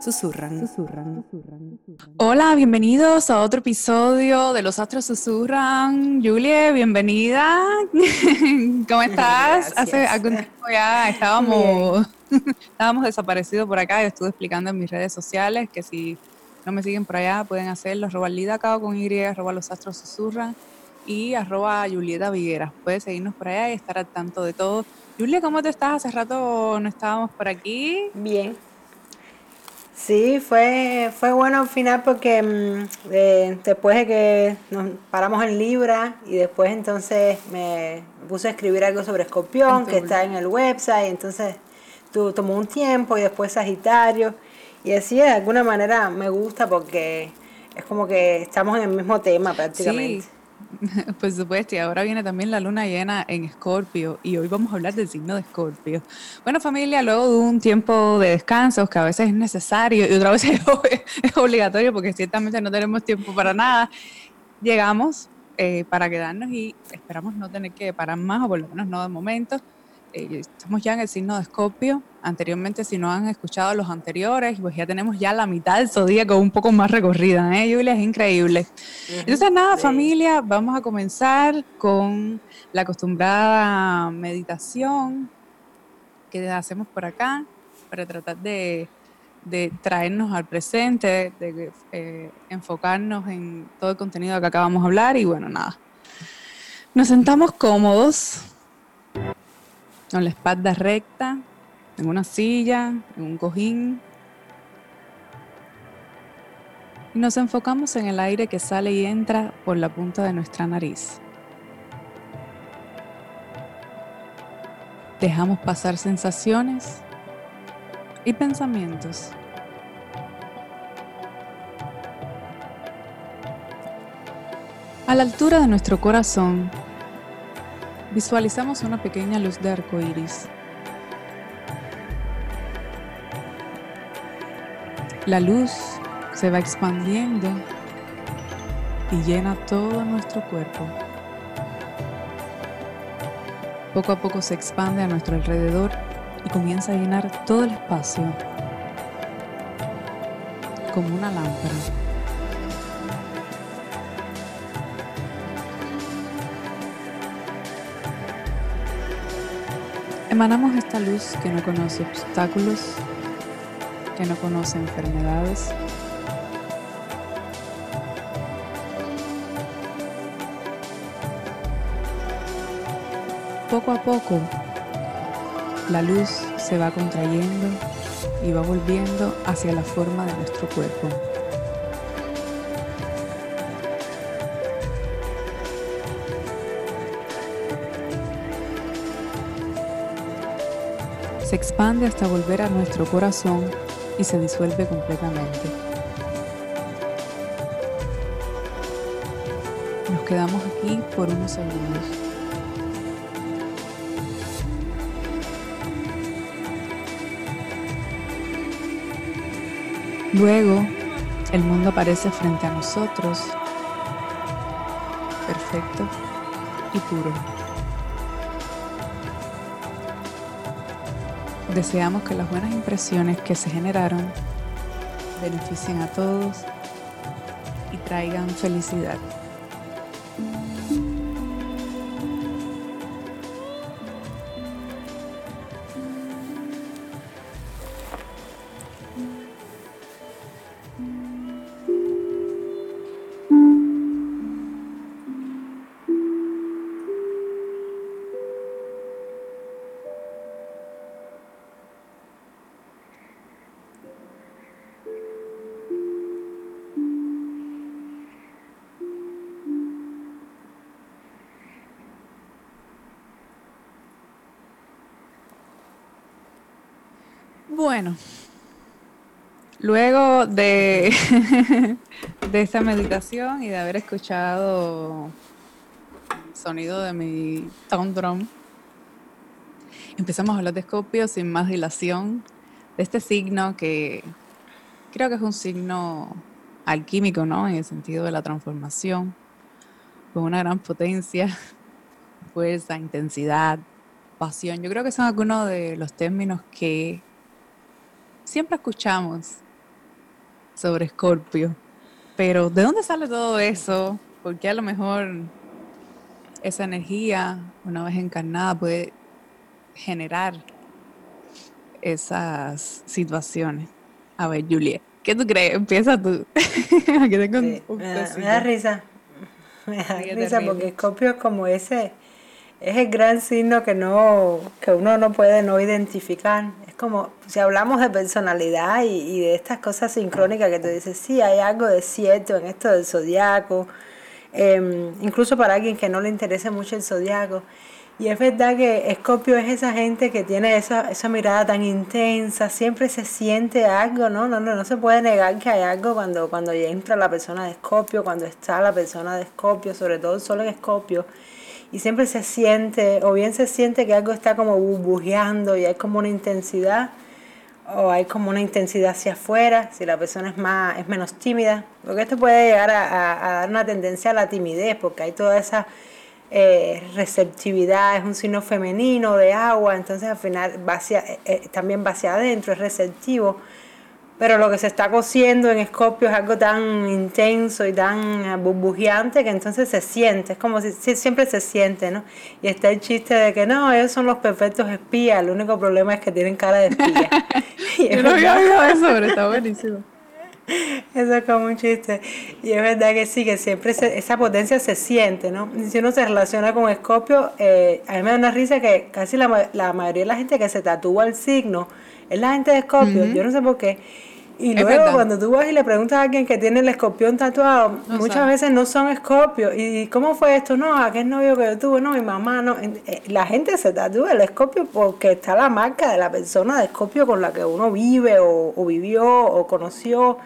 Susurran. Susurran. Hola, bienvenidos a otro episodio de Los Astros Susurran. Julie, bienvenida. ¿Cómo estás? Hace algún tiempo ya estábamos, estábamos desaparecidos por acá. Yo estuve explicando en mis redes sociales que si no me siguen por allá pueden hacerlo. Arroba Lida con Y, arroba Los Astros Susurran y arroba Julieta. Puedes seguirnos por allá y estar al tanto de todo. Julia, ¿cómo te estás? Hace rato no estábamos por aquí. Bien, Sí, fue, fue bueno al final porque mm, eh, después de que nos paramos en Libra y después entonces me puse a escribir algo sobre Escorpión, que está en el website, entonces tu, tomó un tiempo y después Sagitario. Y así de alguna manera me gusta porque es como que estamos en el mismo tema prácticamente. Por supuesto, y ahora viene también la luna llena en Escorpio y hoy vamos a hablar del signo de Escorpio. Bueno familia, luego de un tiempo de descanso que a veces es necesario y otra vez es obligatorio porque ciertamente no tenemos tiempo para nada, llegamos eh, para quedarnos y esperamos no tener que parar más o por lo menos no de momento eh, estamos ya en el signo de Escorpio. Anteriormente, si no han escuchado los anteriores, pues ya tenemos ya la mitad del zodíaco un poco más recorrida, ¿eh, Julia? Es increíble. Entonces, nada, familia, vamos a comenzar con la acostumbrada meditación que hacemos por acá para tratar de, traernos al presente, de eh, enfocarnos en todo el contenido que acabamos de hablar y bueno, nada. Nos sentamos cómodos con la espalda recta, en una silla, en un cojín. Y nos enfocamos en el aire que sale y entra por la punta de nuestra nariz. Dejamos pasar sensaciones y pensamientos. A la altura de nuestro corazón Visualizamos una pequeña luz de arco iris. La luz se va expandiendo y llena todo nuestro cuerpo. Poco a poco se expande a nuestro alrededor y comienza a llenar todo el espacio como una lámpara. Emanamos esta luz que no conoce obstáculos, que no conoce enfermedades. Poco a poco, la luz se va contrayendo y va volviendo hacia la forma de nuestro cuerpo. Se expande hasta volver a nuestro corazón y se disuelve completamente. Nos quedamos aquí por unos segundos. Luego, el mundo aparece frente a nosotros, perfecto y puro. Deseamos que las buenas impresiones que se generaron beneficien a todos y traigan felicidad. Luego de, de esta meditación y de haber escuchado el sonido de mi tone drum, empezamos a hablar de Escorpio sin más dilación, de este signo que creo que es un signo alquímico, ¿no? En el sentido de la transformación, con una gran potencia, fuerza, intensidad, pasión. Yo creo que son algunos de los términos que siempre escuchamos sobre Escorpio. Pero ¿de dónde sale todo eso? Porque a lo mejor esa energía, una vez encarnada, puede generar esas situaciones. A ver, Juliet, ¿qué tú crees? Empieza tú. me, da, risa. Me da risa porque Escorpio es como ese, es el gran signo que no, que uno no puede no identificar. Es como, si hablamos de personalidad y, de estas cosas sincrónicas que tú dices, sí, hay algo de cierto en esto del zodiaco, em, incluso para alguien que no le interese mucho el zodiaco. Y es verdad que Escorpio es esa gente que tiene esa, esa mirada tan intensa, siempre se siente algo, ¿no? No, no, no se puede negar que hay algo cuando, cuando entra la persona de Escorpio, cuando está la persona de Escorpio, sobre todo solo en Escorpio. Y siempre se siente, o bien se siente que algo está como burbujeando y hay como una intensidad, o hay como una intensidad hacia afuera, si la persona es, más, es menos tímida. Porque esto puede llegar a, dar una tendencia a la timidez, porque hay toda esa eh, receptividad, es un signo femenino de agua, entonces al final va eh, eh, también va hacia adentro, es receptivo. Pero lo que se está cociendo en Escorpio es algo tan intenso y tan burbujeante que entonces se siente, es como si, siempre se siente, ¿no? Y está el chiste de que no, ellos son los perfectos espías, el único problema es que tienen cara de espía. Yo no había oído eso, pero está buenísimo. Eso es como un chiste. Y es verdad que sí, que siempre esa potencia se siente, ¿no? Si uno se relaciona con Escorpio, eh, a mí me da una risa que casi la, la, mayoría de la gente que se tatúa el signo es la gente de Escorpio. Yo no sé por qué. Y luego cuando tú vas y le preguntas a alguien que tiene el escorpión tatuado, muchas veces no son escorpios. ¿Y cómo fue esto? No, aquel novio que yo tuve, no, mi mamá, no. Eh, la gente se tatúa el escorpio porque está la marca de la persona de escorpio con la que uno vive o, o vivió o conoció.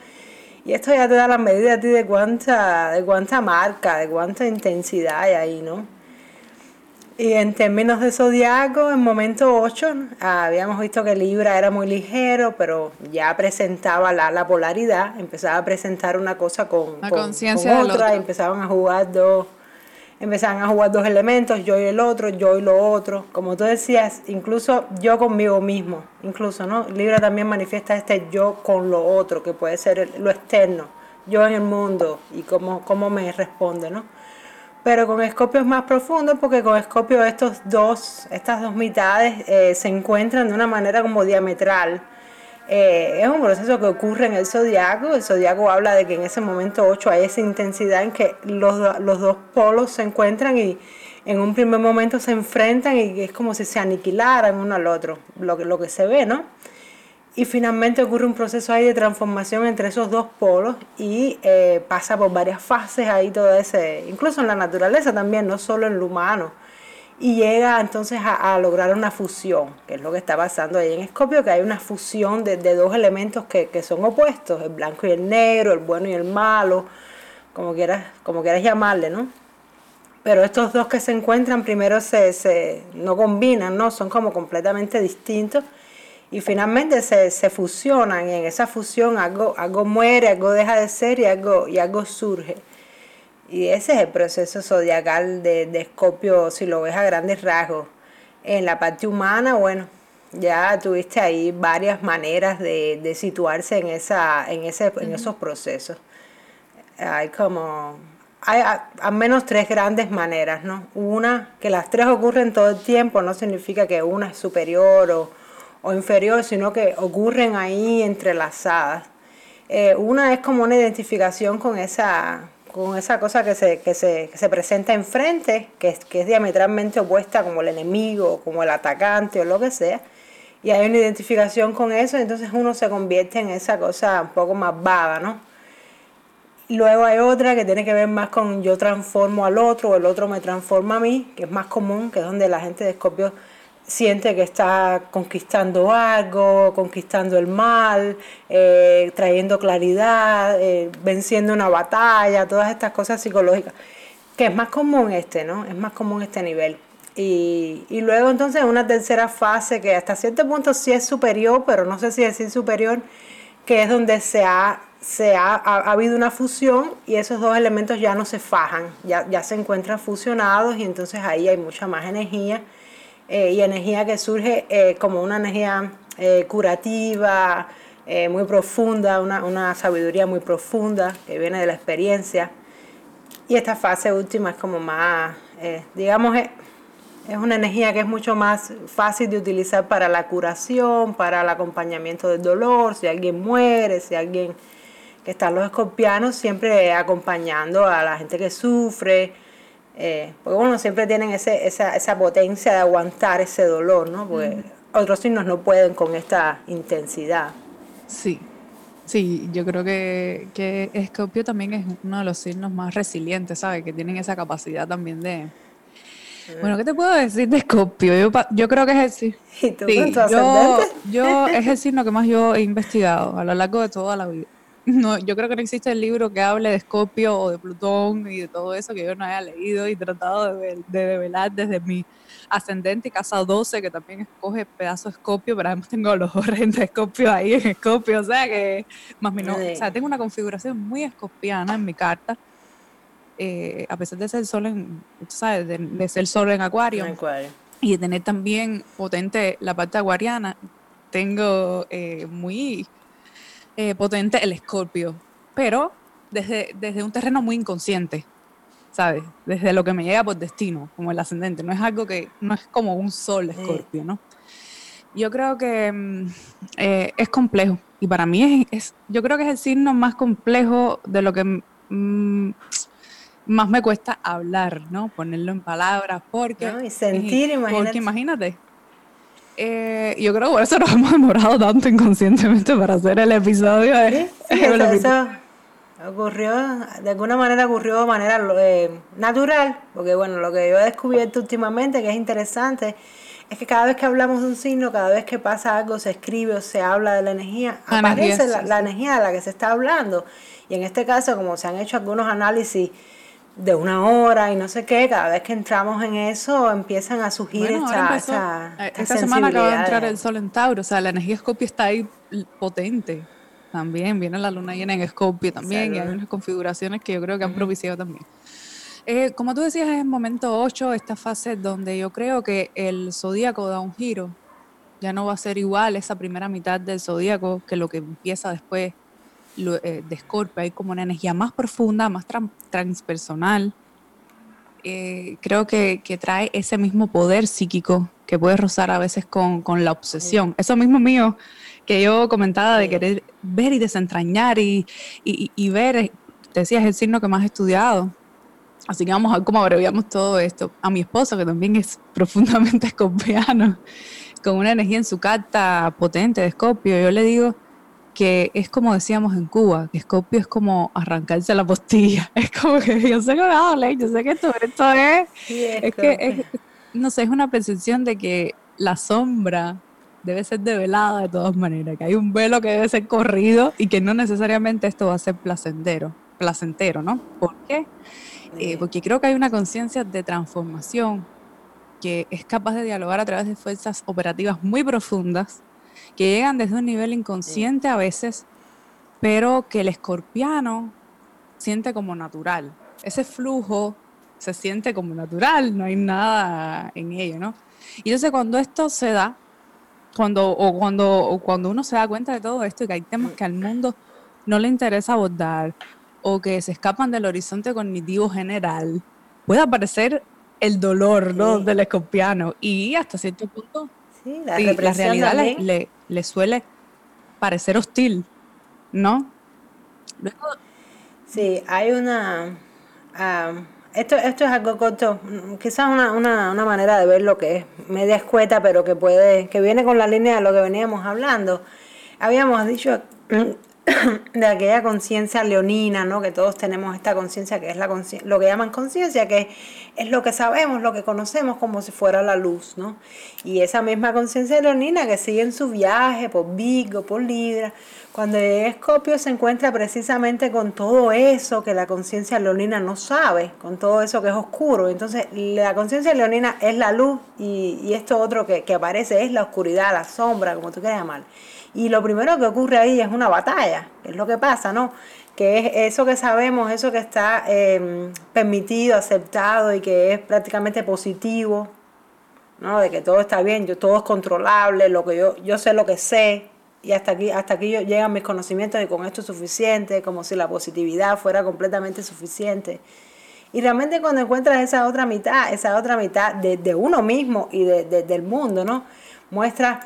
Y esto ya te da la medida a ti de cuánta, de cuánta marca, de cuánta intensidad hay ahí, ¿no? Y en términos de zodiaco, en momento 8, habíamos visto que Libra era muy ligero, pero ya presentaba la, la polaridad, empezaba a presentar una cosa con, con, otra, y empezaban a jugar dos empezaban a jugar dos elementos, yo y el otro, yo y lo otro. Como tú decías, incluso yo conmigo mismo, incluso, ¿no? Libra también manifiesta este yo con lo otro, que puede ser lo externo, yo en el mundo y cómo, cómo me responde, ¿no? Pero con Escorpio es más profundo porque con Escorpio estos dos, estas dos mitades eh, se encuentran de una manera como diametral eh, es un proceso que ocurre en el zodiaco. El zodiaco habla de que en ese momento 8 hay esa intensidad en que los, los dos polos se encuentran y en un primer momento se enfrentan y es como si se aniquilaran uno al otro, lo que, lo que se ve, ¿no? Y finalmente ocurre un proceso ahí de transformación entre esos dos polos y eh, pasa por varias fases ahí todo ese, incluso en la naturaleza también, no solo en lo humano y llega entonces a, lograr una fusión, que es lo que está pasando ahí en Escorpio, que hay una fusión de, dos elementos que, son opuestos, el blanco y el negro, el bueno y el malo, como quieras, como quieras llamarle, ¿no? Pero estos dos que se encuentran primero se, se no combinan, ¿no? Son como completamente distintos y finalmente se, se, fusionan y en esa fusión algo, algo muere, algo deja de ser y algo, y algo surge. Y ese es el proceso zodiacal de, de Escorpio, si lo ves a grandes rasgos. En la parte humana, bueno, ya tuviste ahí varias maneras de, de situarse en, esa, en, ese, en esos procesos. Hay como, hay al menos tres grandes maneras, ¿no? Una, que las tres ocurren todo el tiempo, no significa que una es superior o, o inferior, sino que ocurren ahí entrelazadas. Eh, una es como una identificación con esa, con esa cosa que se, que se, que se presenta enfrente, que es, que es diametralmente opuesta como el enemigo, como el atacante o lo que sea, y hay una identificación con eso, entonces uno se convierte en esa cosa un poco más vaga, ¿no? Luego hay otra que tiene que ver más con yo transformo al otro o el otro me transforma a mí, que es más común, que es donde la gente de Escorpio siente que está conquistando algo, conquistando el mal, eh, trayendo claridad, eh, venciendo una batalla, todas estas cosas psicológicas, que es más común este, ¿no? Es más común este nivel. Y, y luego entonces una tercera fase que hasta cierto punto sí es superior, pero no sé si decir superior, que es donde se ha, se ha, ha, habido una fusión y esos dos elementos ya no se fajan, ya, ya se encuentran fusionados y entonces ahí hay mucha más energía eh, y energía que surge eh, como una energía eh, curativa, muy profunda, una, una, sabiduría muy profunda que viene de la experiencia. Y esta fase última es como más, digamos, es una energía que es mucho más fácil de utilizar para la curación, para el acompañamiento del dolor, si alguien muere, si alguien que están los escorpianos siempre acompañando a la gente que sufre, eh, porque bueno, siempre tienen ese, esa, esa potencia de aguantar ese dolor, ¿no? Porque otros signos no pueden con esta intensidad. Sí, sí, yo creo que, que Escorpio también es uno de los signos más resilientes, ¿sabes? Que tienen esa capacidad también de... Bueno, ¿qué te puedo decir de Escorpio? Yo, yo creo que es el signo... ¿Y tú sí, yo, yo es el signo que más yo he investigado a lo largo de toda la vida. No, yo creo que no existe el libro que hable de Escopio o de Plutón y de todo eso que yo no haya leído y tratado de, de develar desde mi ascendente y casa 12, que también escoge pedazo de Escopio, pero además tengo los horrendos de Escopio ahí en Escopio, o sea que más no, o sea, tengo una configuración muy escopiana en mi carta. Eh, a pesar de ser sol en, ¿sabes? De, ser sol en acuario, y de tener también potente la parte acuariana, tengo eh, muy eh, potente el escorpio, pero desde, desde un terreno muy inconsciente, ¿sabes? Desde lo que me llega por destino, como el ascendente. No es algo que, no es como un sol escorpio, ¿no? Yo creo que mm, eh, es complejo y para mí es, yo creo que es el signo más complejo de lo que mm, más me cuesta hablar, ¿no? Ponerlo en palabras, porque... y sentir, imagínate. Porque imagínate, eh, yo creo que por eso nos hemos demorado tanto inconscientemente para hacer el episodio. ¿eh? eso, ocurrió, de alguna manera ocurrió de manera eh, natural, porque bueno, lo que yo he descubierto últimamente que es interesante es que cada vez que hablamos de un signo, cada vez que pasa algo, se escribe o se habla de la energía, aparece la energía de la que se está hablando. Y en este caso, como se han hecho algunos análisis de una hora y no sé qué, cada vez que entramos en eso empiezan a surgir esta, eh, esta, semana acaba de entrar el sol en Tauro, o sea, la energía Scorpio está ahí potente también, viene la luna llena en Scorpio también y hay unas configuraciones que yo creo que han propiciado también. Eh, como tú decías, es el momento 8, esta fase donde yo creo que el zodíaco da un giro, ya no va a ser igual esa primera mitad del zodíaco que lo que empieza después eh, de Scorpio, hay como una energía más profunda, más transpersonal. Eh, creo que, trae ese mismo poder psíquico que puede rozar a veces con, la obsesión. Eso mismo mío que yo comentaba de querer ver y desentrañar y, ver, eh, te decía, es el signo que más he estudiado. Así que vamos a ver cómo abreviamos todo esto. A mi esposo, que también es profundamente escorpiano, con una energía en su carta potente de escorpio, yo le digo, que es como decíamos en Cuba, que Escopio es como arrancarse la postilla. Es como que yo sé que me habla, yo sé que esto, esto es. es que, es, no sé, es una percepción de que la sombra debe ser develada de todas maneras, que hay un velo que debe ser corrido y que no necesariamente esto va a ser placentero, placentero, ¿no? ¿Por qué? Eh, porque creo que hay una conciencia de transformación que es capaz de dialogar a través de fuerzas operativas muy profundas que llegan desde un nivel inconsciente a veces, pero que el escorpiano siente como natural. Ese flujo se siente como natural, no hay nada en ello, ¿no? Y entonces cuando esto se da, cuando, o cuando, o cuando uno se da cuenta de todo esto y que hay temas que al mundo no le interesa abordar o que se escapan del horizonte cognitivo general, puede aparecer el dolor ¿no? del escorpiano y hasta cierto punto la, realidad le, suele parecer hostil, ¿no? sí, hay una... esto, esto es algo corto, quizás una, una, una, manera de ver lo que es media escueta, pero que puede, que viene con la línea de lo que veníamos hablando. Habíamos dicho de aquella conciencia leonina, ¿no? Que todos tenemos esta conciencia que es la lo que llaman conciencia, que es lo que sabemos, lo que conocemos como si fuera la luz, ¿no? Y esa misma conciencia leonina que sigue en su viaje por Vigo, por Libra, cuando Escorpio se encuentra precisamente con todo eso que la conciencia leonina no sabe, con todo eso que es oscuro. Entonces, la conciencia leonina es la luz y, y esto otro que, que aparece es la oscuridad, la sombra, como tú quieras llamar. Y lo primero que ocurre ahí es una batalla, es lo que pasa, ¿no? Que es eso que sabemos, eso que está em, permitido, aceptado y que es prácticamente positivo, ¿no? De que todo está bien, yo, todo es controlable, lo que yo, yo sé lo que sé, y hasta aquí, hasta aquí llegan mis conocimientos y con esto es suficiente, como si la positividad fuera completamente suficiente. Y realmente cuando encuentras esa otra mitad, esa otra mitad de, uno mismo y de, del mundo, ¿no? Muestra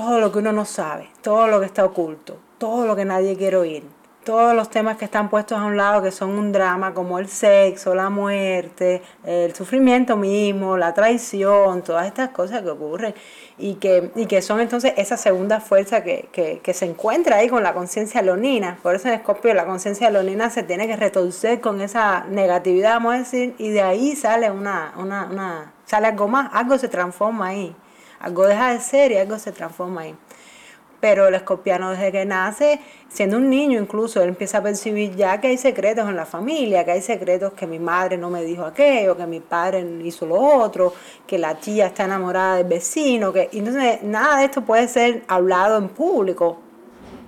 todo lo que uno no sabe, todo lo que está oculto, todo lo que nadie quiere oír, todos los temas que están puestos a un lado que son un drama, como el sexo, la muerte, el sufrimiento mismo, la traición, todas estas cosas que ocurren y que, y que son entonces esa segunda fuerza que, que, se encuentra ahí con la conciencia leonina. Por eso en Escorpio la conciencia leonina se tiene que retorcer con esa negatividad, vamos a decir, y de ahí sale una, una, una sale algo más, algo se transforma ahí. Algo deja de ser y algo se transforma ahí. Pero el escorpiano desde que nace, siendo un niño incluso, él empieza a percibir ya que hay secretos en la familia, que hay secretos que mi madre no me dijo aquello, que mi padre hizo lo otro, que la tía está enamorada del vecino, que entonces nada de esto puede ser hablado en público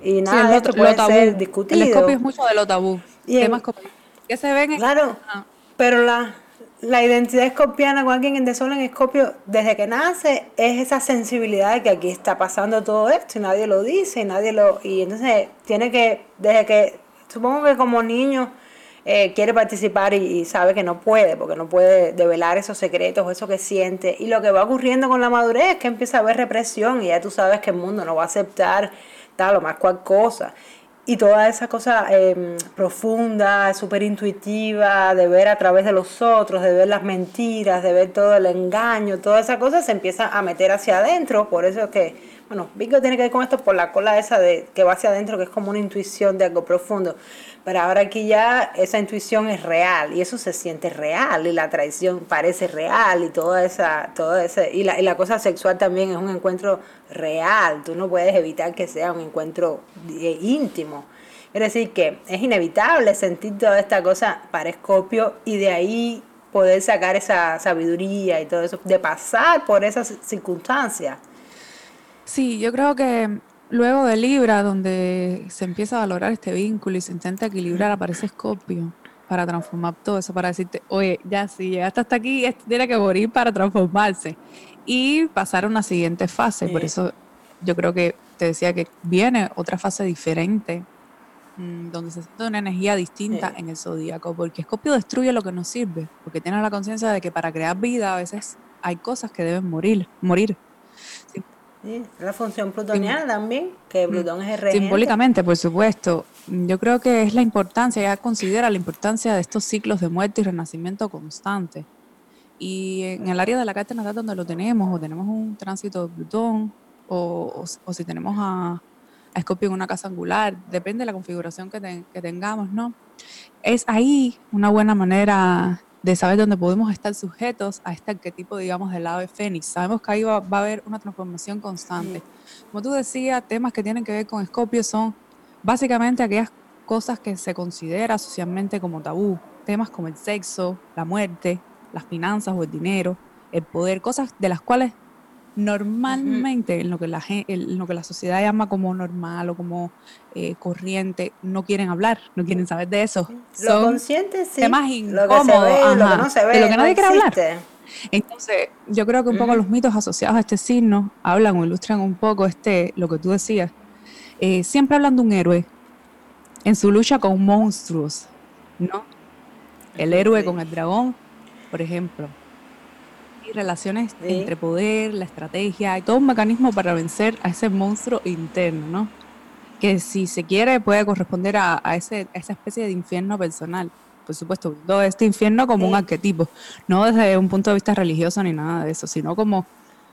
y nada de esto puede ser discutido. El escorpio es mucho de lo tabú. Y temas que se ven Claro, pero la, la identidad escorpiana con alguien en de sol en escorpio desde que nace es esa sensibilidad de que aquí está pasando todo esto y nadie lo dice y nadie lo y entonces tiene que desde que supongo que como niño eh, quiere participar y, sabe que no puede porque no puede develar esos secretos eso que siente. Y lo que va ocurriendo con la madurez es que empieza a haber represión y ya tú sabes que el mundo no va a aceptar tal o más cual cosa y toda esa cosa eh, profunda, súper intuitiva, de ver a través de los otros, de ver las mentiras, de ver todo el engaño, toda esa cosa se empieza a meter hacia adentro. Por eso es que, bueno, Vico tiene que ver con esto por la cola esa de que va hacia adentro, que es como una intuición de algo profundo. Pero ahora aquí ya esa intuición es real y eso se siente real y la traición parece real y toda esa, toda esa y la, y la cosa sexual también es un encuentro real. Tú no puedes evitar que sea un encuentro íntimo. Es decir, que es inevitable sentir toda esta cosa para Escorpio y de ahí poder sacar esa sabiduría y todo eso, de pasar por esas circunstancias. Sí, yo creo que Luego de Libra, donde se empieza a valorar este vínculo y se intenta equilibrar, aparece Escorpio para transformar todo eso, para decirte, oye, ya si llegaste hasta aquí, esto tiene que morir para transformarse y pasar a una siguiente fase. Por eso yo creo que te decía que viene otra fase diferente, mm, donde se siente una energía distinta en el zodíaco, porque Escorpio destruye lo que nos sirve, porque tiene la conciencia de que para crear vida a veces hay cosas que deben morir, morir la función plutoniana también, que. Plutón es el regente. Simbólicamente, por supuesto. Yo creo que es la importancia, ella considera la importancia de estos ciclos de muerte y renacimiento constante. Y en el área de la carta natal donde lo tenemos, o tenemos un tránsito de Plutón, o, o, si tenemos a, a Escorpio en una casa angular, depende de la configuración que, que tengamos, ¿no? Es ahí una buena manera de saber dónde podemos estar sujetos a este arquetipo, digamos, del ave fénix. Sabemos que ahí va, a haber una transformación constante. Como tú decías, temas que tienen que ver con Escorpio son básicamente aquellas cosas que se considera socialmente como tabú. Temas como el sexo, la muerte, las finanzas o el dinero, el poder, cosas de las cuales normalmente en lo que la en lo que la sociedad llama como normal o como eh, corriente no quieren hablar no quieren saber de eso. Lo consciente sí. temas incómodos lo que, lo que no se ve de lo que nadie quiere hablar. entonces yo creo que un poco los mitos asociados a este signo hablan o ilustran un poco este lo que tú decías. Eh, siempre hablan de un héroe en su lucha con monstruos no el héroe con el dragón por ejemplo relaciones entre poder, la estrategia, hay todo un mecanismo para vencer a ese monstruo interno, ¿no? Que si se quiere puede corresponder a, ese, esa especie de infierno personal. Por supuesto, todo este infierno como un arquetipo, no desde un punto de vista religioso ni nada de eso, sino como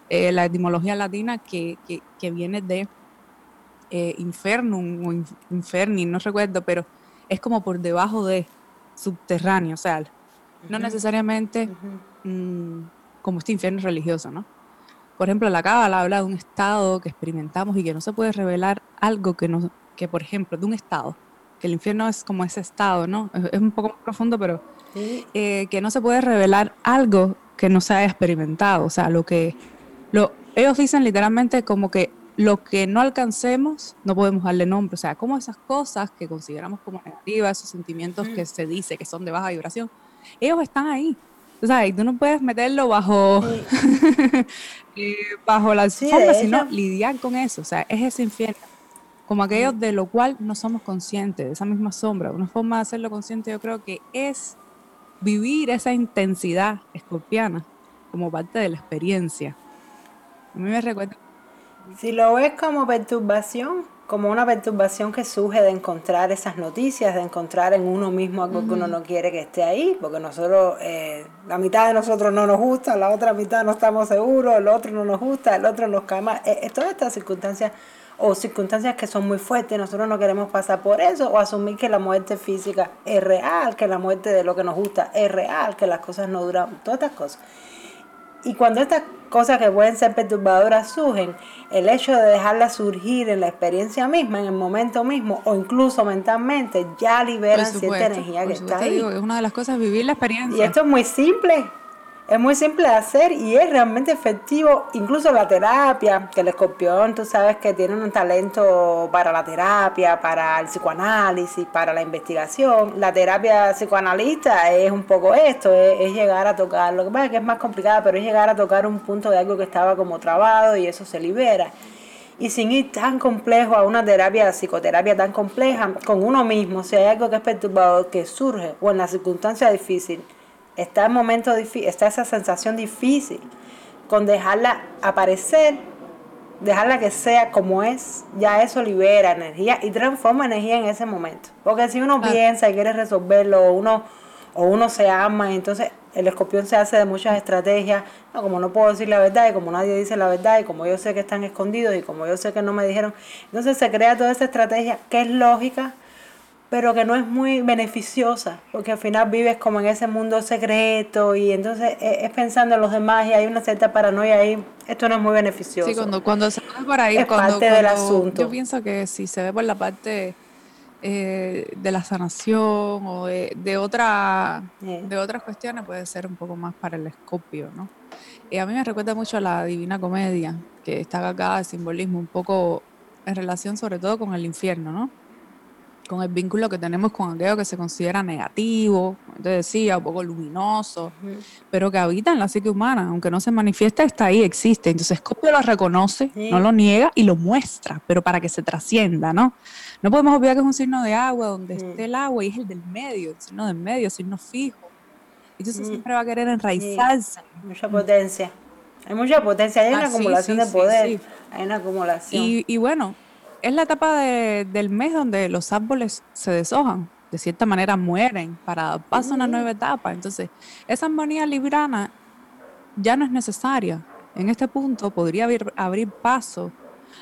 eh, la etimología latina que, que, viene de eh, infernum o inferni, no recuerdo, pero es como por debajo de subterráneo, o sea, no necesariamente mm, como este infierno religioso, ¿no? Por ejemplo, la Cábala habla de un estado que experimentamos y que no se puede revelar algo que, no, que por ejemplo, de un estado, que el infierno es como ese estado, ¿no? Es, un poco más profundo, pero eh, que no se puede revelar algo que no se haya experimentado, o sea, lo que... Lo, ellos dicen literalmente como que lo que no alcancemos no podemos darle nombre, o sea, como esas cosas que consideramos como negativas, esos sentimientos que se dice que son de baja vibración, ellos están ahí, sea, y tú no puedes meterlo bajo, eh, bajo la alfombra, sino lidiar con eso. O sea, es ese infierno. Como aquello de lo cual no somos conscientes, de esa misma sombra. Una forma de hacerlo consciente yo creo que es vivir esa intensidad escorpiana como parte de la experiencia. A mí me recuerda... Si lo ves como perturbación, como una perturbación que surge de encontrar esas noticias, de encontrar en uno mismo algo que uno no quiere que esté ahí, porque nosotros, eh, la mitad de nosotros no nos gusta, la otra mitad no estamos seguros, el otro no nos gusta, el otro nos cae mal. Eh, todas estas circunstancias o circunstancias que son muy fuertes, nosotros no queremos pasar por eso o asumir que la muerte física es real, que la muerte de lo que nos gusta es real, que las cosas no duran, todas estas cosas. Y cuando estas cosas que pueden ser perturbadoras surgen, el hecho de dejarlas surgir en la experiencia misma, en el momento mismo, o incluso mentalmente, ya liberan cierta energía que está ahí. es una de las cosas vivir la experiencia. Y esto es muy simple. Es muy simple de hacer y es realmente efectivo, incluso la terapia, que el escorpión, tú sabes que tiene un talento para la terapia, para el psicoanálisis, para la investigación. La terapia psicoanalista es un poco esto, es, llegar a tocar, lo que pasa que es más complicada, pero es llegar a tocar un punto de algo que estaba como trabado y eso se libera y sin ir tan complejo a una terapia, psicoterapia tan compleja con uno mismo, si hay algo que es perturbador que surge o en la circunstancia difícil, está el momento difícil, está esa sensación difícil, con dejarla aparecer, dejarla que sea como es, ya eso libera energía y transforma energía en ese momento. Porque si uno piensa y quiere resolverlo, o uno, o uno se ama, entonces el escorpión se hace de muchas estrategias, no, como no puedo decir la verdad y como nadie dice la verdad y como yo sé que están escondidos y como yo sé que no me dijeron, entonces se crea toda esa estrategia que es lógica, pero que no es muy beneficiosa, porque al final vives como en ese mundo secreto y entonces es, pensando en los demás y hay una cierta paranoia ahí. Esto no es muy beneficioso. Sí, cuando, cuando se ve por ahí, es parte del asunto. Yo pienso que si se ve por la parte eh, de la sanación o de, otra, de otras cuestiones, puede ser un poco más para el escopio, ¿no? Y a mí me recuerda mucho a la Divina Comedia, que está acá de simbolismo, un poco en relación sobre todo con el infierno, ¿no? Con el vínculo que tenemos con aquello que se considera negativo, te decía, un poco luminoso, pero que habita en la psique humana, aunque no se manifiesta, está ahí, existe. Entonces Scopio lo reconoce, no lo niega y lo muestra, pero para que se trascienda, ¿no? No podemos olvidar que es un signo de agua, donde esté el agua y es el del medio, el signo del medio, el signo fijo. Entonces siempre va a querer enraizarse. Mucha potencia. Hay mucha potencia, hay una acumulación de poder, hay una acumulación. Y, y bueno, es la etapa del mes donde los árboles se deshojan, de cierta manera mueren para dar paso a una nueva etapa. Entonces, esa armonía librana ya no es necesaria. En este punto podría abrir, paso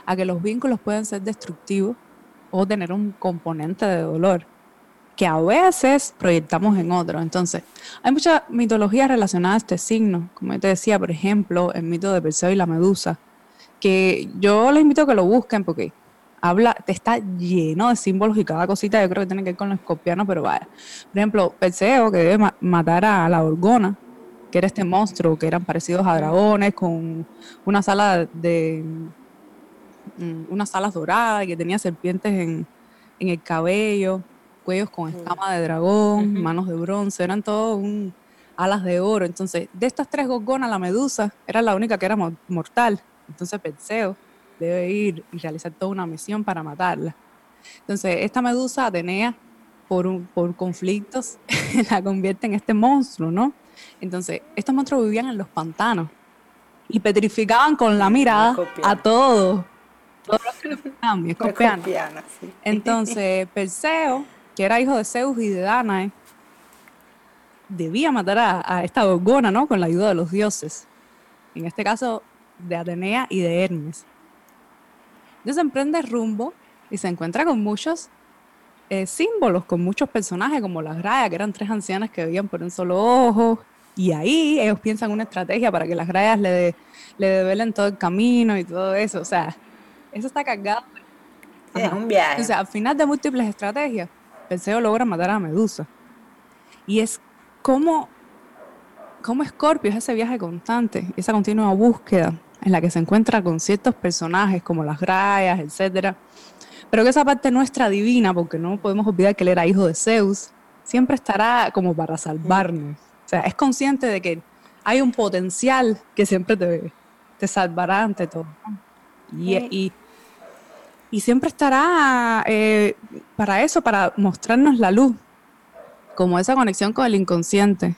a que los vínculos puedan ser destructivos o tener un componente de dolor que a veces proyectamos en otro. Entonces, hay mucha mitología relacionada a este signo. Como te decía, por ejemplo, el mito de Perseo y la Medusa, que yo les invito a que lo busquen porque habla, está lleno de símbolos y cada cosita yo creo que tiene que ver con los escorpianos, pero vaya. Por ejemplo, Perseo, que debe matar a la Orgona, que era este monstruo, que eran parecidos a dragones, con una sala de. Mm, unas alas doradas y que tenía serpientes en, el cabello, cuellos con escama de dragón, manos de bronce, eran todos un, alas de oro. Entonces, de estas tres gorgonas, la medusa era la única que era mortal. Entonces, Perseo debe ir y realizar toda una misión para matarla. Entonces, esta medusa Atenea, por, por conflictos, la convierte en este monstruo, ¿no? Entonces, estos monstruos vivían en los pantanos y petrificaban con la mirada a todos. Todos los que Entonces, Perseo, que era hijo de Zeus y de Danae, debía matar a, a esta gorgona, ¿no? Con la ayuda de los dioses. En este caso, de Atenea y de Hermes. Entonces emprende rumbo y se encuentra con muchos eh, símbolos, con muchos personajes, como las grayas, que eran tres ancianas que veían por un solo ojo. Y ahí ellos piensan una estrategia para que las grayas le, le develen todo el camino y todo eso. O sea, eso está cargado. Es un viaje. O sea, al final de múltiples estrategias, Perseo logra matar a Medusa. Y es como, como Scorpio es ese viaje constante, esa continua búsqueda en la que se encuentra con ciertos personajes como las grayas, etcétera. Pero que esa parte nuestra divina, porque no podemos olvidar que él era hijo de Zeus, siempre estará como para salvarnos. O sea, es consciente de que hay un potencial que siempre te, te salvará ante todo. Y, y, siempre estará eh, para eso, para mostrarnos la luz, como esa conexión con el inconsciente.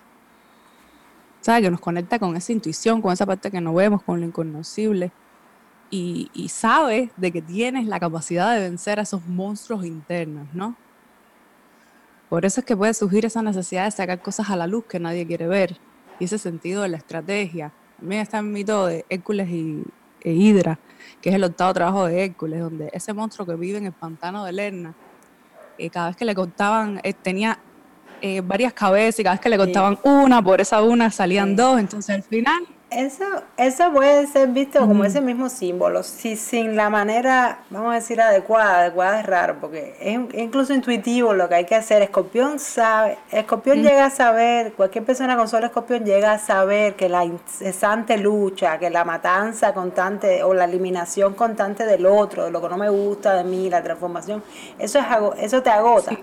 ¿Sabes? Que nos conecta con esa intuición, con esa parte que no vemos, con lo inconocible. Y, y sabe de que tienes la capacidad de vencer a esos monstruos internos, ¿no? Por eso es que puede surgir esa necesidad de sacar cosas a la luz que nadie quiere ver. Y ese sentido de la estrategia. También está el mito de Hércules y, e Hidra, que es el octavo trabajo de Hércules, donde ese monstruo que vive en el pantano de Lerna, eh, cada vez que le cortaban, eh, tenía eh, varias cabezas y cada vez que le cortaban una, por esa una salían dos, entonces al final eso, eso puede ser visto como ese mismo símbolo, si sin la manera, vamos a decir, adecuada, adecuada es raro, porque es, incluso intuitivo lo que hay que hacer. Escorpión sabe, Escorpión llega a saber, cualquier persona con solo Escorpión llega a saber que la incesante lucha, que la matanza constante o la eliminación constante del otro, de lo que no me gusta de mí, la transformación, eso, es, eso te agota.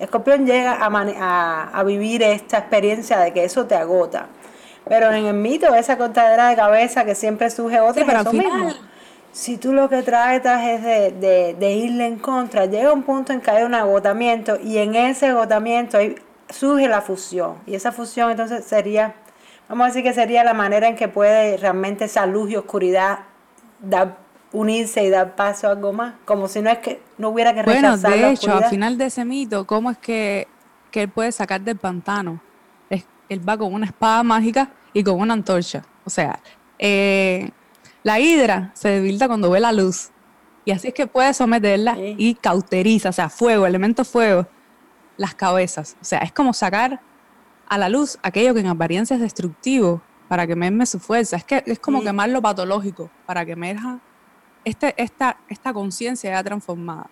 Escorpión llega a, a, a vivir esta experiencia de que eso te agota pero en el mito, esa cortadera de cabeza que siempre surge otra, pero eso mismo. Si tú lo que tratas es de, de, irle en contra, llega un punto en que hay un agotamiento y en ese agotamiento surge la fusión. Y esa fusión entonces sería, vamos a decir que sería la manera en que puede realmente esa luz y oscuridad dar unirse y dar paso a algo más, como si no es que no hubiera que rechazar Bueno, de hecho, al final de ese mito, ¿cómo es que, que él puede sacar del pantano? él va con una espada mágica y con una antorcha. O sea, eh, la hidra se debilita cuando ve la luz. Y así es que puede someterla y cauteriza, o sea, fuego, elemento fuego, las cabezas. O sea, es como sacar a la luz aquello que en apariencia es destructivo para que merme su fuerza. Es que es como quemar lo patológico para que emerja este, esta, esta conciencia ya transformada.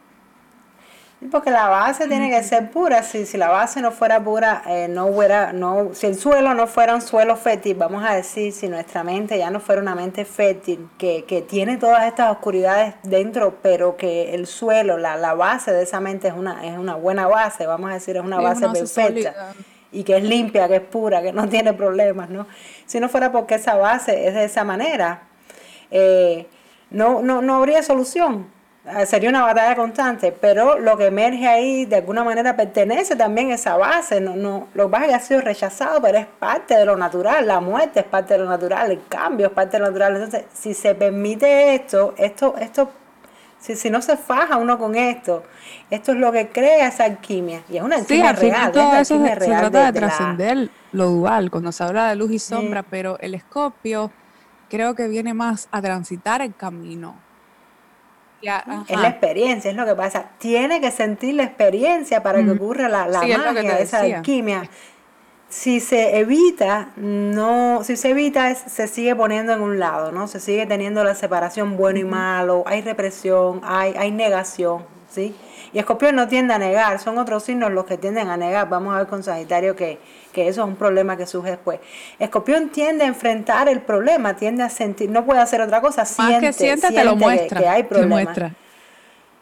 Porque la base tiene que ser pura. Si, si la base no fuera pura, eh, no hubiera, no, si el suelo no fuera un suelo fértil, vamos a decir, si nuestra mente ya no fuera una mente fértil, que, que tiene todas estas oscuridades dentro, pero que el suelo, la, la base de esa mente es una, es una buena base, vamos a decir, es una base perfecta. Y que es limpia, que es pura, que no tiene problemas, ¿no? Si no fuera porque esa base es de esa manera, eh, no, no, no habría solución. Ah, sería una batalla constante, pero lo que emerge ahí de alguna manera pertenece también a esa base, no, no, lo que pasa es que ha sido rechazado, pero es parte de lo natural, la muerte es parte de lo natural, el cambio es parte de lo natural, entonces si se permite esto, esto, esto, si, si no se faja uno con esto, esto es lo que crea esa alquimia, y es una alquimia sí, real, todo eso se, trata de, trascender lo dual, cuando se habla de luz y sombra, pero el escopio creo que viene más a transitar el camino, es la experiencia, es lo que pasa. Tiene que sentir la experiencia para que ocurra la, la magia, esa alquimia. Si se evita, no, si se evita, se sigue poniendo en un lado, ¿no? Se sigue teniendo la separación bueno y malo, hay represión, hay, hay negación, ¿sí? Y Escorpión no tiende a negar, son otros signos los que tienden a negar. Vamos a ver con Sagitario que, eso es un problema que surge después. Escorpión tiende a enfrentar el problema, tiende a sentir, no puede hacer otra cosa, siente, siente, te lo muestra, que, hay problemas.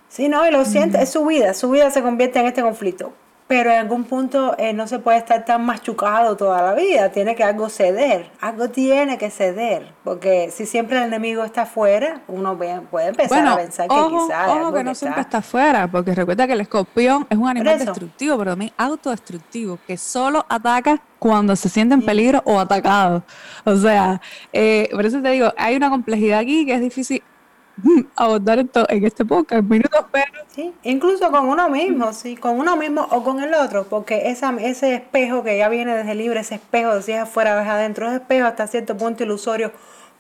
Sí, no, y lo siente, es su vida, su vida se convierte en este conflicto pero en algún punto eh, no se puede estar tan machucado toda la vida, tiene que algo ceder, algo tiene que ceder, porque si siempre el enemigo está afuera, uno puede empezar a pensar que quizás... Ojo que no siempre está afuera, porque recuerda que el escorpión es un animal destructivo, pero también autodestructivo, que solo ataca cuando se siente en peligro o atacado. O sea, eh, por eso te digo, hay una complejidad aquí que es difícil abordar esto en este podcast, minutos pero... Sí, incluso con uno mismo, sí, con uno mismo o con el otro, porque esa, ese espejo que ya viene desde libre, ese espejo, si es afuera o es adentro, ese espejo hasta cierto punto ilusorio,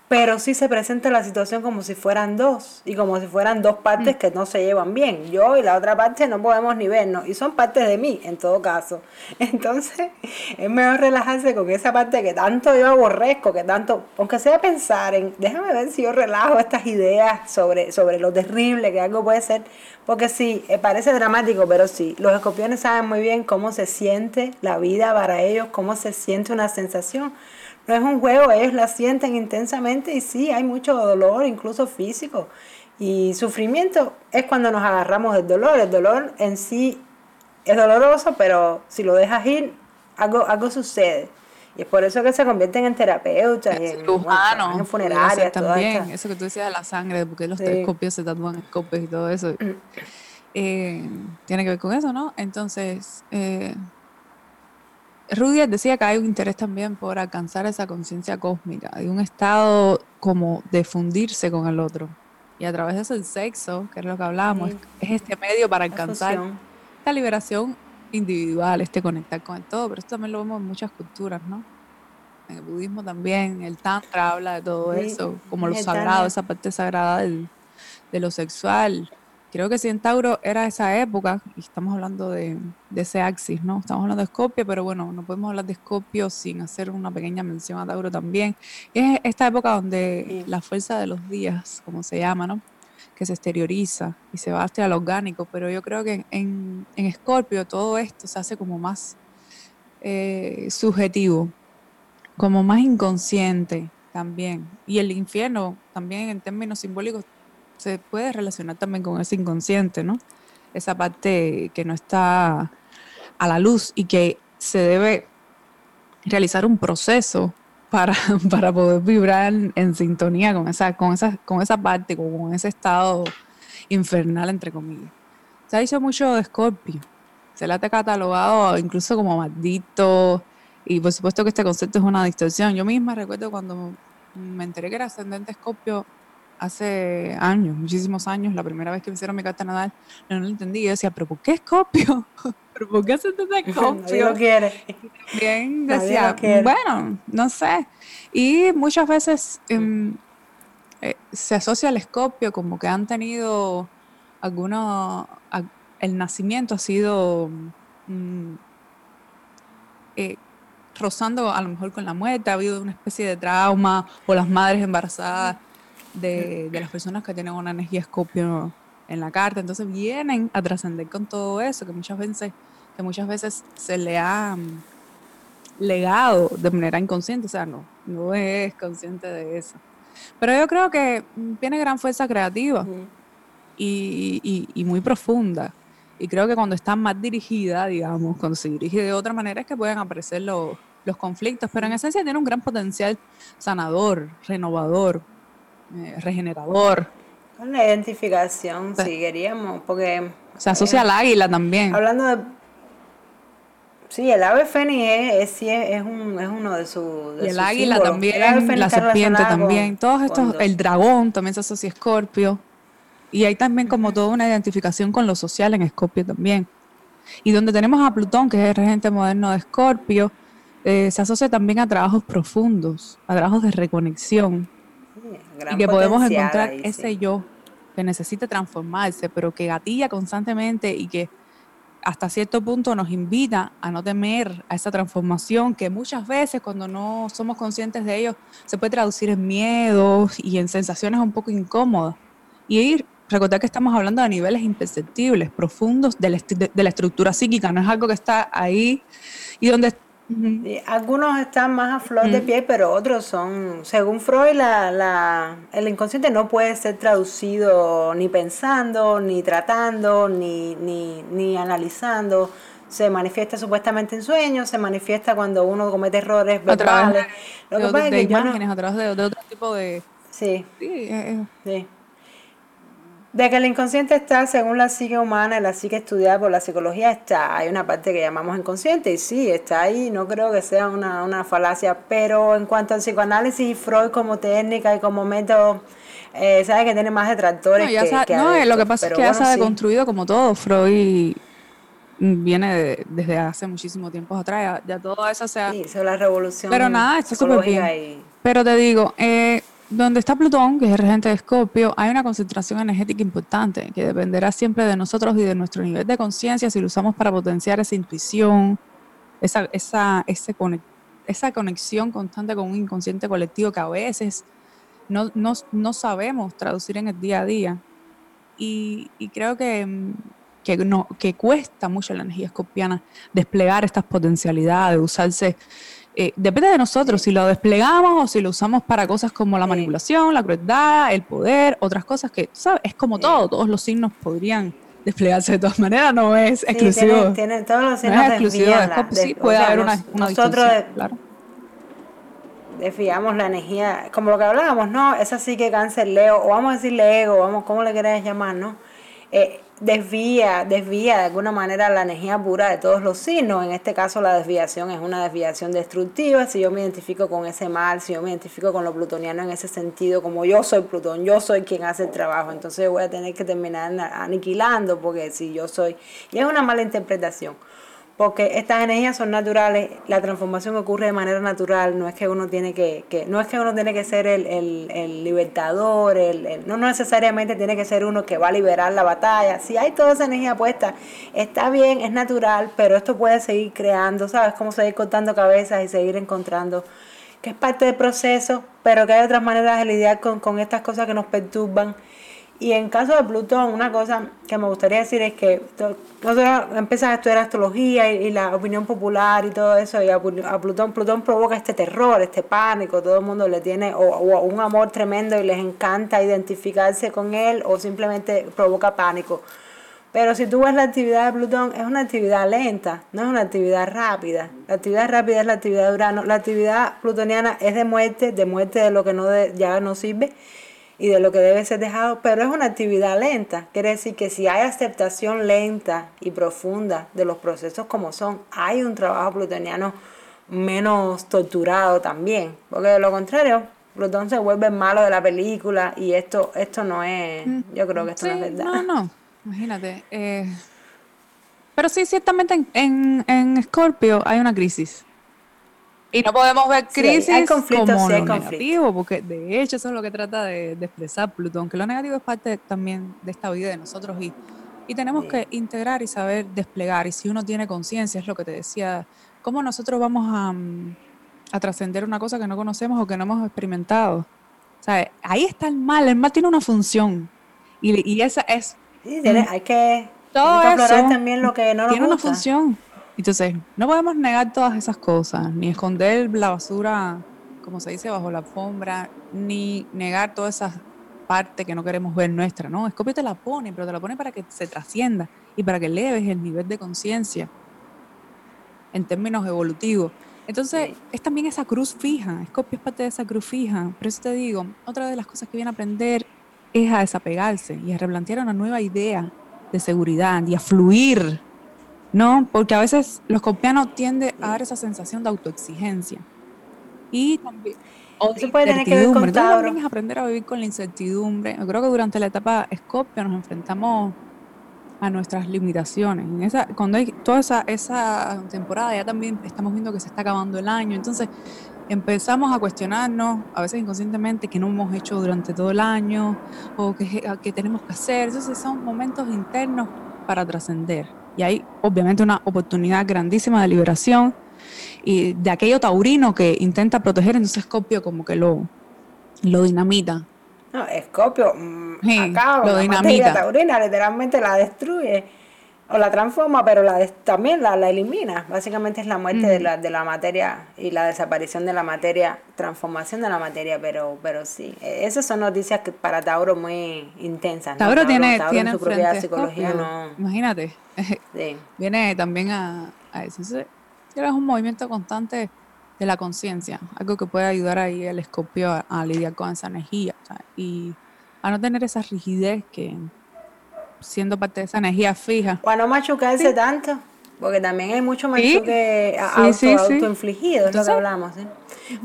pero sí se presenta la situación como si fueran dos y como si fueran dos partes mm. que no se llevan bien. Yo y la otra parte no podemos ni vernos y son partes de mí en todo caso. Entonces es mejor relajarse con esa parte que tanto yo aborrezco, que tanto, aunque sea pensar en, déjame ver si yo relajo estas ideas sobre, sobre lo terrible que algo puede ser, porque sí, eh, parece dramático, pero sí, los escorpiones saben muy bien cómo se siente la vida para ellos, cómo se siente una sensación no es un juego, ellos la sienten intensamente y sí, hay mucho dolor, incluso físico. Y sufrimiento es cuando nos agarramos del dolor. El dolor en sí es doloroso, pero si lo dejas ir, algo, algo sucede. Y es por eso que se convierten en terapeutas, en, en funerarias. También, eso que tú decías de la sangre, porque los telescopios se tatúan escopios y todo eso. Mm. Eh, tiene que ver con eso, ¿no? Entonces, eh, Rudy decía que hay un interés también por alcanzar esa conciencia cósmica, de un estado como de fundirse con el otro. Y a través de eso el sexo, que es lo que hablábamos, es este medio para alcanzar esta liberación individual, este conectar con el todo. Pero esto también lo vemos en muchas culturas, ¿no? En el budismo también, el tantra habla de todo eso, como lo sagrado, esa parte sagrada de lo sexual. Creo que si en Tauro era esa época, y estamos hablando de, ese axis, ¿no? Estamos hablando de Escorpio, pero bueno, no podemos hablar de Escorpio sin hacer una pequeña mención a Tauro también. Es esta época donde la fuerza de los días, como se llama, ¿no? Que se exterioriza y se va hacia lo orgánico, pero yo creo que en, en Escorpio todo esto se hace como más eh, subjetivo, como más inconsciente también. Y el infierno también en términos simbólicos se puede relacionar también con ese inconsciente, ¿no? Esa parte que no está a la luz y que se debe realizar un proceso para, para poder vibrar en, sintonía con esa, con, esa, con esa parte, con ese estado infernal, entre comillas. Se ha dicho mucho de Scorpio, se le ha catalogado incluso como maldito, y por supuesto que este concepto es una distorsión. Yo misma recuerdo cuando me enteré que era ascendente Scorpio, hace años, muchísimos años, la primera vez que me hicieron mi carta nadal, no, lo entendí. Yo decía, ¿pero por qué Escorpio? ¿Pero por qué se Escorpio? Nadie lo quiere. Bien, decía, bueno, no sé. Y muchas veces em, eh, se asocia al Escorpio como que han tenido algunos. El nacimiento ha sido. Mm, eh, rozando a lo mejor con la muerte, ha habido una especie de trauma, o las madres embarazadas de, las personas que tienen una energía escopio en la carta. Entonces vienen a trascender con todo eso que muchas veces, que muchas veces se le ha mm, legado de manera inconsciente, o sea, no, no es consciente de eso. Pero yo creo que mm, tiene gran fuerza creativa y, y, muy profunda. Y creo que cuando está más dirigida, digamos, cuando se dirige de otra manera, es que pueden aparecer los, los conflictos. Pero en esencia tiene un gran potencial sanador, renovador, eh, regenerador. Con la identificación, si queríamos, porque... Se asocia al águila también. Hablando de... Sí, el ave fénix es, es, un, es uno de sus... y el águila también, la serpiente también, todos estos, el dragón también se asocia a Escorpio. Y hay también como toda una identificación con lo social en Escorpio también. Y donde tenemos a Plutón, que es el regente moderno de Escorpio, eh, se asocia también a trabajos profundos, a trabajos de reconexión, y que podemos encontrar ese yo que necesita transformarse, pero que gatilla constantemente y que hasta cierto punto nos invita a no temer a esa transformación que muchas veces cuando no somos conscientes de ello se puede traducir en miedos y en sensaciones un poco incómodas. Y recordar que estamos hablando de niveles imperceptibles, profundos de la, de la estructura psíquica, no es algo que está ahí y donde algunos están más a flor de piel, pero otros son, según Freud, la, la, el inconsciente no puede ser traducido ni pensando, ni tratando, ni, ni, ni analizando. Se manifiesta supuestamente en sueños, se manifiesta cuando uno comete errores verbales. Lo que pasa es que imágenes, a través de, otro tipo de... Sí. Sí, eh, eh. sí. De que el inconsciente está, según la psique humana, la psique estudiada por la psicología, está. Hay una parte que llamamos inconsciente y sí, está ahí. No creo que sea una, falacia. Pero en cuanto al psicoanálisis, Freud como técnica y como método, eh, sabe que tiene más detractores no, que, No, lo que pasa es que ya se ha deconstruido como todo. Freud viene desde hace muchísimo tiempo atrás. Ya, todo eso se ha... Sí, es la revolución. Pero nada, está súper bien. Pero te digo, eh, donde está Plutón, que es el regente de Escorpio, hay una concentración energética importante que dependerá siempre de nosotros y de nuestro nivel de conciencia si lo usamos para potenciar esa intuición, esa, esa, esa conexión constante con un inconsciente colectivo que a veces no, no, sabemos traducir en el día a día. Y, creo que, que, no, que cuesta mucho la energía escorpiana desplegar estas potencialidades, usarse eh, depende de nosotros si lo desplegamos o si lo usamos para cosas como la manipulación, la crueldad, el poder, otras cosas que, ¿sabes? Es como todo, todos los signos podrían desplegarse de todas maneras, no es exclusivo. Tiene, todos los signos no es exclusivo de, sí, puede haber una, Nosotros claro. desviamos la energía, como lo que hablábamos, ¿no? Es así que cáncer Leo, o vamos a decirle ego, vamos, ¿cómo le querés llamar, no? Eh, desvía, desvía de alguna manera la energía pura de todos los signos. En este caso la desviación es una desviación destructiva. Si yo me identifico con ese mal, si yo me identifico con lo plutoniano en ese sentido, como yo soy Plutón, yo soy quien hace el trabajo, entonces voy a tener que terminar aniquilando porque si yo soy... Y es una mala interpretación porque estas energías son naturales, la transformación ocurre de manera natural, no es que uno tiene que, que no es que uno tiene que ser el, el, el libertador, el, no necesariamente tiene que ser uno que va a liberar la batalla, si hay toda esa energía puesta, está bien, es natural, pero esto puede seguir creando, ¿sabes? Como seguir cortando cabezas y seguir encontrando que es parte del proceso, pero que hay otras maneras de lidiar con, con estas cosas que nos perturban y en caso de Plutón, una cosa que me gustaría decir es que nosotros empezamos a estudiar astrología y, la opinión popular y todo eso, y a, Plutón, Plutón provoca este terror, este pánico, todo el mundo le tiene o, un amor tremendo y les encanta identificarse con él o simplemente provoca pánico. Pero si tú ves la actividad de Plutón, es una actividad lenta, no es una actividad rápida. La actividad rápida es la actividad de Urano. La actividad plutoniana es de muerte, de muerte de lo que no ya no sirve y de lo que debe ser dejado, pero es una actividad lenta. Quiere decir que si hay aceptación lenta y profunda de los procesos como son, hay un trabajo plutoniano menos torturado también, porque de lo contrario, Plutón se vuelve malo de la película y esto esto no es, mm. yo creo que esto no es verdad. No, no, imagínate. Eh, pero sí, ciertamente en, en Scorpio hay una crisis. Y no podemos ver crisis como lo negativo, porque de hecho eso es lo que trata de, expresar Plutón, que lo negativo es parte también de esta vida de nosotros y, y tenemos que integrar y saber desplegar. Y si uno tiene conciencia, es lo que te decía, cómo nosotros vamos a, mm, a trascender una cosa que no conocemos o que no hemos experimentado. O sea, ahí está el mal, el mal tiene una función y, y esa es... Sí, hay que, todo también lo que no nos Tiene una función. Entonces, no podemos negar todas esas cosas, ni esconder la basura, como se dice, bajo la alfombra, ni negar todas esas partes que no queremos ver nuestra, ¿no? Escopio te la pone, pero te la pone para que se trascienda y para que eleves el nivel de conciencia en términos evolutivos. Entonces, es también esa cruz fija, Escopio es parte de esa cruz fija. Por eso te digo, otra de las cosas que viene a aprender es a desapegarse y a replantear una nueva idea de seguridad y a fluir no, porque a veces los copianos tienden a dar esa sensación de autoexigencia. Y también. O Eso puede tener que ver con también es aprender a vivir con la incertidumbre. Yo creo que durante la etapa Escorpio nos enfrentamos a nuestras limitaciones. En esa, cuando hay toda esa, esa temporada, ya también estamos viendo que se está acabando el año. Entonces empezamos a cuestionarnos, a veces inconscientemente, que no hemos hecho durante todo el año o que, que tenemos que hacer. Entonces son momentos internos para trascender. Y hay obviamente una oportunidad grandísima de liberación y de aquello taurino que intenta proteger, entonces Escopio como que lo, lo dinamita. No, Escopio mm, acaba lo dinamita. taurina, literalmente la destruye o la transforma, pero la también la, la, elimina. Básicamente es la muerte de, la, de la materia y la desaparición de la materia, transformación de la materia, pero pero sí. E, esas son noticias que para Tauro muy intensas. Tauro, tiene, tiene su propia psicología, no. Imagínate. Viene también a, a eso. es un movimiento constante de la conciencia, algo que puede ayudar ahí el escopio a, lidiar con esa energía y a no tener esa rigidez que siendo parte de esa energía fija. O a no machucarse tanto, porque también hay mucho machuque sí, auto, autoinfligido, es lo que hablamos.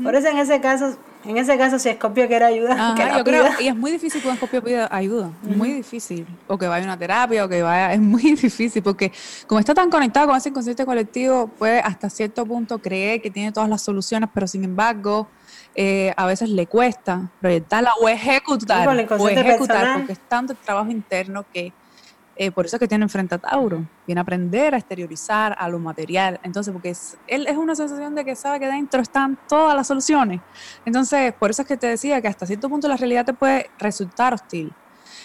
Por eso en ese caso en ese caso, si Escopio quiere ayuda, que yo creo, y es muy difícil que un Escopio pida ayuda, muy difícil. O que vaya a una terapia, o que vaya, es muy difícil, porque como está tan conectado con ese inconsciente colectivo, puede hasta cierto punto creer que tiene todas las soluciones, pero sin embargo, eh, a veces le cuesta proyectarla o ejecutar, o ejecutar porque es tanto el trabajo interno que eh, por eso es que tiene enfrente a Tauro, viene a aprender a exteriorizar a lo material. Entonces, porque él es una sensación de que sabe que dentro están todas las soluciones. Entonces, por eso es que te decía que hasta cierto punto la realidad te puede resultar hostil.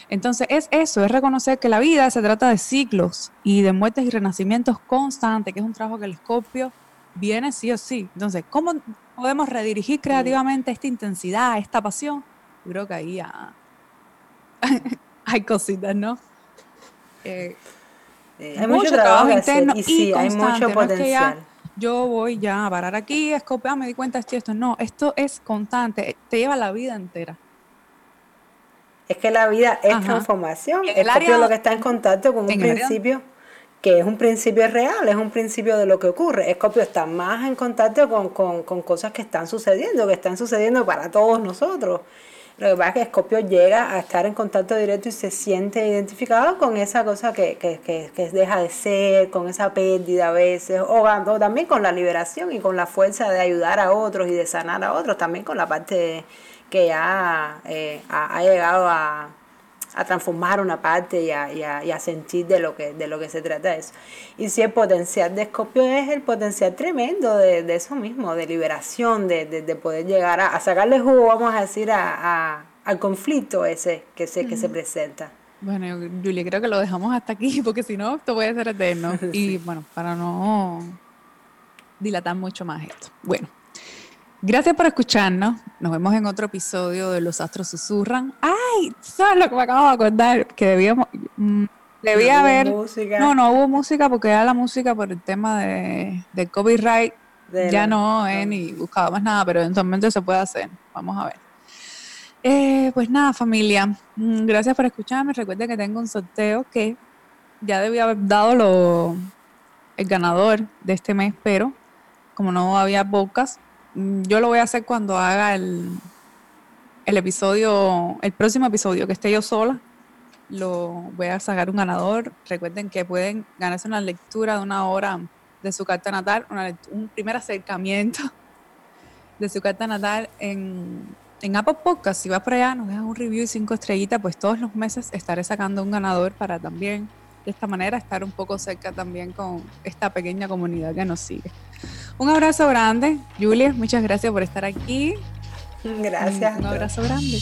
Entonces, es eso, es reconocer que la vida se trata de ciclos y de muertes y renacimientos constantes, que es un trabajo que el escorpio viene sí o sí. Entonces, ¿cómo podemos redirigir creativamente esta intensidad, esta pasión? Yo creo que ahí hay cositas, ¿no? Eh, hay mucho, trabajo, interno y, sí, hay mucho potencial. yo voy ya a parar aquí, escopear, me di cuenta esto esto. No, esto es constante, te lleva la vida entera. Es que la vida es transformación. El Escorpio lo que está en contacto con un principio que es un principio real, es un principio de lo que ocurre. Escorpio está más en contacto con, con, con cosas que están sucediendo, que están sucediendo para todos nosotros. Lo que pasa es que Escorpio llega a estar en contacto directo y se siente identificado con esa cosa que, que, que, deja de ser, con esa pérdida a veces, o, también con la liberación y con la fuerza de ayudar a otros y de sanar a otros, también con la parte que ya eh, ha llegado a, a transformar una parte y a, y, a, sentir de lo, que, de lo que se trata eso. Y si el potencial de Escorpio es el potencial tremendo de, de eso mismo, de liberación, de, de, poder llegar a, sacarle jugo, vamos a decir, a, al conflicto ese que se, que se presenta. Bueno, Julia, creo que lo dejamos hasta aquí, porque si no, esto puede ser eterno. Y bueno, para no dilatar mucho más esto. Bueno, Gracias por escucharnos. Nos vemos en otro episodio de Los Astros Susurran. ¡Ay! ¿Sabes lo que me acabo de acordar? Que debíamos. Mm, debía haber. No, no hubo música porque ya la música por el tema de, de copyright ya no he ni buscado más nada, pero eventualmente se puede hacer. Vamos a ver. Eh, pues nada, familia. Mm, gracias por escucharme. Recuerden que tengo un sorteo que ya debía haber dado lo, el ganador de este mes, pero como no había podcast, yo lo voy a hacer cuando haga el, el episodio, el próximo episodio, que esté yo sola. Lo voy a sacar un ganador. Recuerden que pueden ganarse una lectura de una hora de su carta natal, un primer acercamiento de su carta natal en, en Apple Podcast. Si vas por allá, nos dejas un review y cinco estrellitas, pues todos los meses estaré sacando un ganador para también de esta manera estar un poco cerca también con esta pequeña comunidad que nos sigue. Un abrazo grande, Julia, muchas gracias por estar aquí. Gracias. Un abrazo grande.